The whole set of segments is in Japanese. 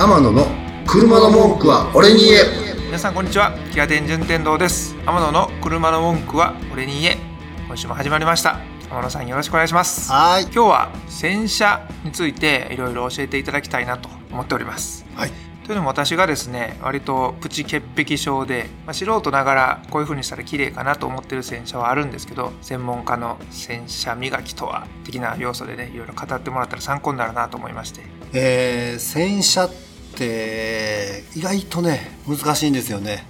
天野の車の文句は俺に言え。皆さんこんにちは。キア電順天堂です。天野の車の文句は俺に言え。今週も始まりました。天野さんよろしくお願いします。はい。今日は洗車についていろいろ教えていただきたいなと思っております。はい。というのも私がですね割とプチ潔癖症で、まあ、素人ながらこういう風にしたら綺麗かなと思ってる洗車はあるんですけど専門家の洗車磨きとは的な要素でねいろいろ語ってもらったら参考になるなと思いまして。えー、洗車って意外とね難しいんですよね。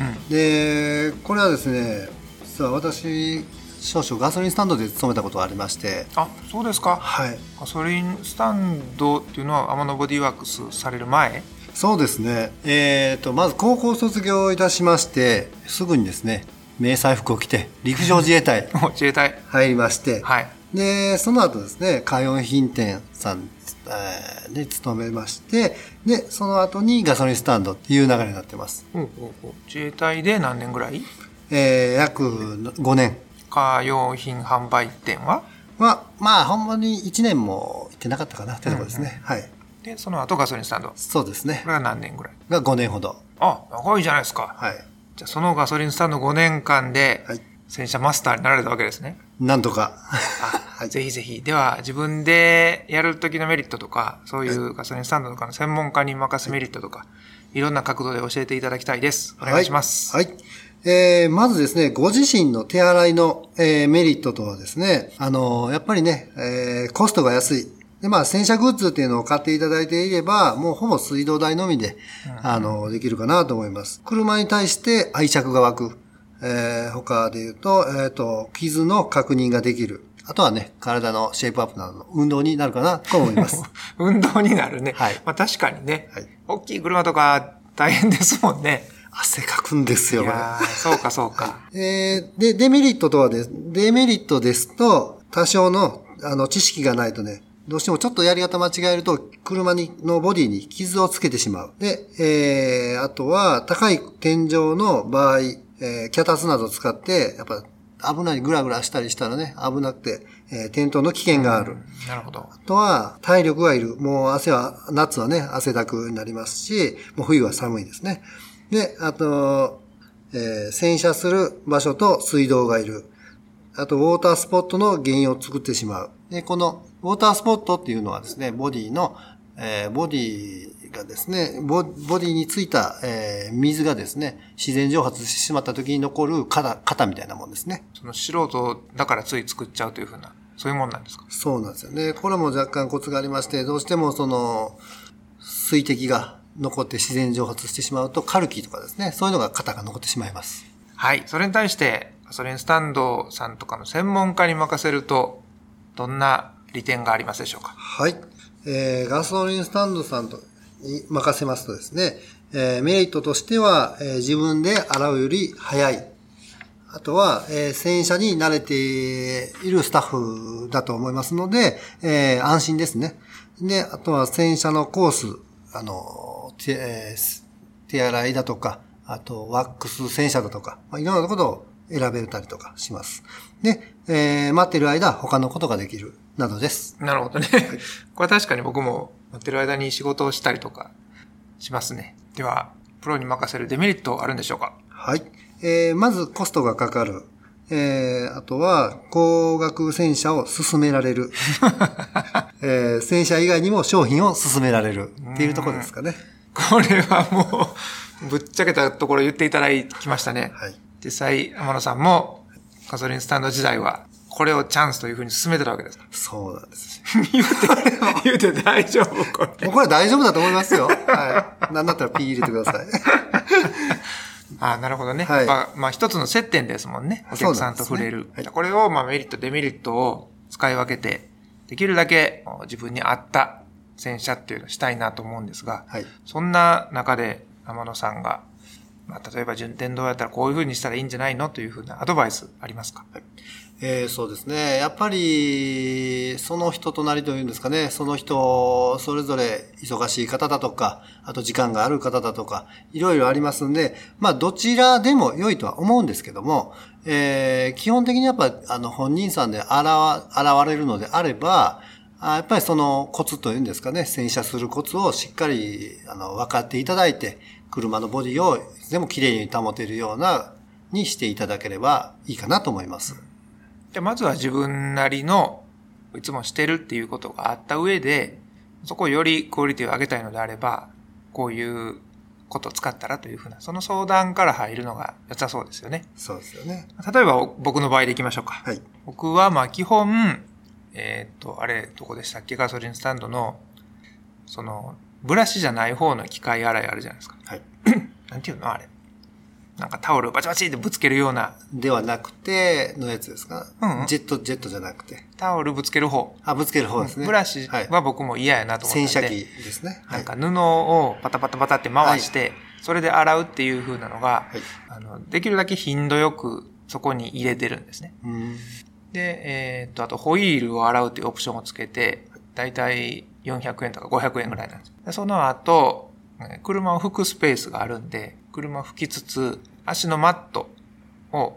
うん。でこれはですね実は私少々ガソリンスタンドで勤めたことがありまして。あそうですか。はい。ガソリンスタンドっていうのは天野ボディワークスされる前？そうですね。えー、とまず高校卒業いたしましてすぐにですね迷彩服を着て陸上自衛隊 自衛隊。入りまして、はいでその後ですねカ用品店さんえーで勤めましてでその後にガソリンスタンドっていう流れになってます、ほうほうほう自衛隊で何年ぐらい？えー約5年。カー用品販売店は？はまあほんまに1年も行ってなかったかなってところですね、はい。でその後ガソリンスタンド？こそうですね。れは何年ぐらい？が5年ほど。あ長いじゃないですか。はい。じゃあそのガソリンスタンド5年間ではい。洗車マスターになられたわけですね。なんとかあはいぜひぜひ。では自分でやる時のメリットとか、そういうガソリンスタンドとかの専門家に任すメリットとか、いろんな角度で教えていただきたいです。お願いします。はい。はいえーまずですね、ご自身の手洗いの、えーメリットとはですね、あのーやっぱりね、えーコストが安い。で、まあ、洗車グッズっていうのを買っていただいていれば、もうほぼ水道代のみで、あのーできるかなと思います。車に対して愛着が湧く。えー他で言うと、えっ、と、傷の確認ができる。あとはね、体のシェイプアップなどの運動になるかなと思います。運動になるね。はいまあ確かにね、はい大きい車とか大変ですもんね。汗かくんですいよ、これ。そうかそうか。えーで、デメリットとはです、デメリットですと、多少の、あの、知識がないとね、どうしてもちょっとやり方間違えると、車に、のボディに傷をつけてしまう。で、えー、あとは、高い天井の場合、えー、脚立などを使って、やっぱ、危ない、グラグラしたりしたらね、危なくて、えー転倒の危険がある。なるほど。あとは、体力がいる。もう汗は、夏はね、汗だくになりますし、もう冬は寒いですね。で、あと、えー洗車する場所と水道がいる。あと、ウォータースポットの原因を作ってしまう。で、この、ウォータースポットっていうのはですね、ボディの、えーボディがですね、ボボディについた、えー水がですね、自然蒸発してしまった時に残る型、型みたいなもんですね。その素人だからつい作っちゃうというふうな、そういうもんなんですか？そうなんですよね。これも若干コツがありまして、どうしてもその、水滴が残って自然蒸発してしまうと、カルキとかですね、そういうのが型が残ってしまいます。はい。それに対して、ガソリンスタンドさんとかの専門家に任せると、どんな利点がありますでしょうか？はい。えー、ガソリンスタンドさんとに任せますとですね、えー、メリットとしては、えー自分で洗うより早い。あとは、えー洗車に慣れているスタッフだと思いますので、えー安心ですね。で、あとは洗車のコース、あの、手,、えー手洗いだとか、あとワックス洗車だとか、まあ、いろんなことを選べたりとかします。で、えー待ってる間、他のことができる、などです。なるほどね。これは確かに僕も乗ってる間に仕事をしたりとかしますね。では、プロに任せるデメリットあるんでしょうか？はい。えーまずコストがかかる。えーあとは、高額洗車を進められる。えー洗車以外にも商品を進められるっていうところですかね。これはもう、ぶっちゃけたところ言っていただきましたね。はい。実際、天野さんもガソリンスタンド時代は、これをチャンスというふうに進めてたわけですか？そうなんです。言うて、言うて大丈夫これ。もうこれ大丈夫だと思いますよ。はい。なんだったらピー入れてください。あなるほどね。はいまあ、まあ一つの接点ですもんね。お客さんと触れる。ねはいこれを、まあメリット、デメリットを使い分けて、できるだけ自分に合った洗車っていうのをしたいなと思うんですが、はい。そんな中で天野さんが、まあ、例えば順天堂やったらこういうふうにしたらいいんじゃないのというふうなアドバイスありますか？えーそうですね。やっぱり、その人となりというんですかね、その人、それぞれ忙しい方だとか、あと時間がある方だとか、いろいろありますんで、まあ、どちらでも良いとは思うんですけども、えー基本的にやっぱ、あの、本人さんで現現れるのであれば、あやっぱりそのコツというんですかね、洗車するコツをしっかりあの分かっていただいて、車のボディを全部きれいに保てるようなにしていただければいいかなと思います。でまずは自分なりのいつもしてるっていうことがあった上で、そこをよりクオリティを上げたいのであれば、こういうことを使ったらというふうな、その相談から入るのが良さそうですよね。そうですよね。例えば僕の場合でいきましょうか。はい。僕はまあ基本、えっ、と、あれ、どこでしたっけ？ガソリンスタンドの、その、ブラシじゃない方の機械洗いあるじゃないですか。はい。なんていうの？あれ。なんかタオルバチバチってぶつけるような、ではなくて、のやつですか、うんうんジェット、ジェットじゃなくて。タオルぶつける方。あ、ぶつける方ですね。ブラシはい。は僕も嫌やなと思ったんで、洗車機ですね。はい。なんか布をパタパタパタって回して、それで洗うっていう風なのが、はい。あの、できるだけ頻度よくそこに入れてるんですね。うん。で、えーっと、あとホイールを洗うっていうオプションをつけて、だいたい400円とか500円ぐらいなんです。でその後、え車を拭くスペースがあるんで、車を拭きつつ、足のマットを、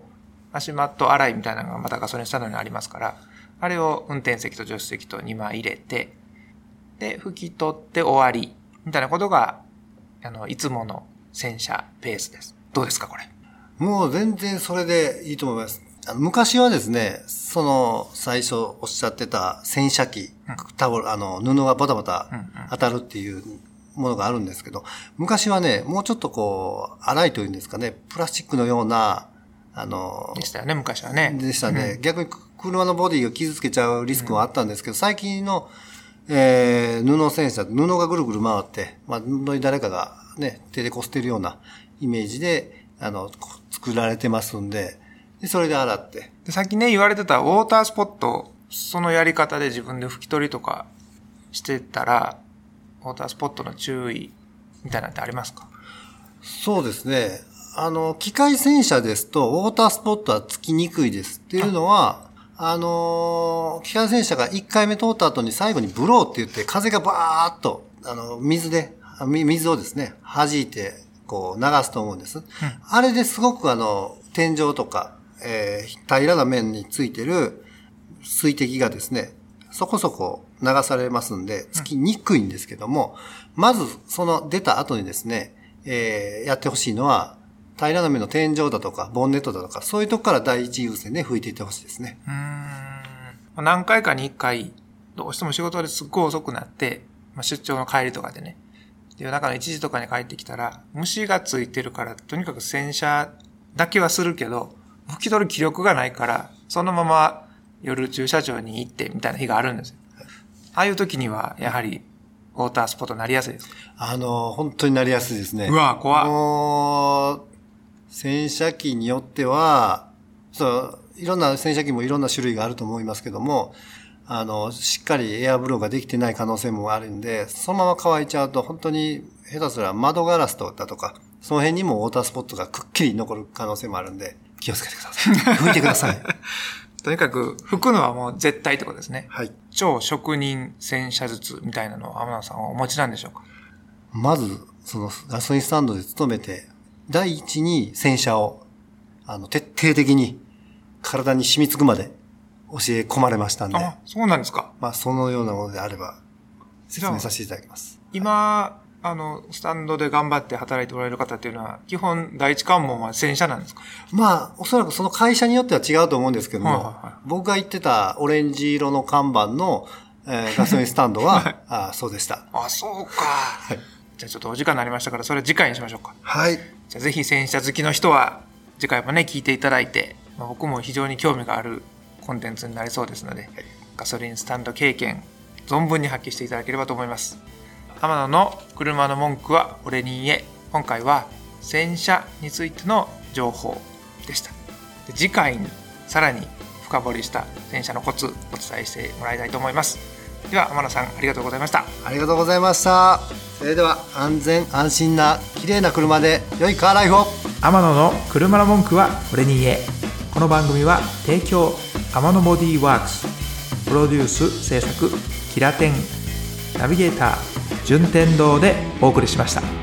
足マット洗いみたいなのがまたガソリンスタンドにありますから、あれを運転席と助手席と2枚入れて、で、拭き取って終わり、みたいなことが、あの、いつもの洗車ペースです。どうですか、これ？もう全然それでいいと思います。あの昔はですね、その最初おっしゃってた洗車機、タオル、あの、布がバタバタうんうん当たるっていうものがあるんですけど、昔はね、もうちょっとこう、粗いというんですかね、プラスチックのような、あので、したよね、昔はね。でしたね。逆に車のボディを傷つけちゃうリスクはあったんですけど、最近の、えー、布洗車、布がぐるぐる回って、まあ、布に誰かがね、手でこすってるようなイメージで、あの、こ作られてますんで、でそれで洗って。でさっきね、言われてたウォータースポット、そのやり方で自分で拭き取りとかしてたら、ウォータースポットの注意みたいなのってありますか？そうですね。あの、機械洗車ですと、ウォータースポットはつきにくいです。っていうのは、あの、機械洗車が1回目通った後に最後にブローって言って、風がバーっと、あの、水で、水をですね、弾いて、こう、流すと思うんです。あれですごくあの、天井とか、えー平らな面についてる水滴がですね、そこそこ流されますんで、つきにくいんですけども、まずその出た後にですね、えーやってほしいのは、平らな面の天井だとか、ボンネットだとか、そういうとこから第一優先で拭いていってほしいですね。うーん。何回かに一回、どうしても仕事ですっごい遅くなって、まあ、出張の帰りとかでね、夜中の1時とかに帰ってきたら、虫がついてるから、とにかく洗車だけはするけど、拭き取る気力がないから、そのまま夜駐車場に行ってみたいな日があるんですよ。ああいう時には、やはり、ウォータースポットになりやすいですか？あの、本当になりやすいですね。うわ怖っもう、洗車機によっては、そう、いろんな洗車機もいろんな種類があると思いますけども、あの、しっかりエアブローができてない可能性もあるんで、そのまま乾いちゃうと、本当に、下手すら窓ガラスとだとか、その辺にもウォータースポットがくっきり残る可能性もあるんで、気をつけてください。拭いてください。とにかく、拭くのはもう絶対ってことですね。はい。超職人洗車術みたいなのを天野さんはお持ちなんでしょうか？まず、そのガソリンスタンドで勤めて、第一に洗車を、あの、徹底的に体に染みつくまで教え込まれましたんで、あ、そうなんですか。まあ、そのようなものであれば、説明させていただきます。今、あの、スタンドで頑張って働いておられる方っていうのは、基本第一関門は洗車なんですか？まあ、おそらくその会社によっては違うと思うんですけども、はいはいはい僕が言ってたオレンジ色の看板の、えーガソリンスタンドは、あそうでした。あ、そうか。はい。じゃあちょっとお時間になりましたから、それ次回にしましょうか。はい。じゃあぜひ洗車好きの人は、次回もね、聞いていただいて、まあ、僕も非常に興味があるコンテンツになりそうですので、ガソリンスタンド経験、存分に発揮していただければと思います。天野の車の文句は俺に言え。今回は洗車についての情報でした。で次回にさらに深掘りした洗車のコツお伝えしてもらいたいと思います。では天野さんありがとうございました。ありがとうございました。それでは、安全安心な綺麗な車で良いカーライフを天野の車の文句は俺に言えこの番組は提供天野ボディーワークスプロデュース制作キラテンナビゲーター順天堂でお送りしました。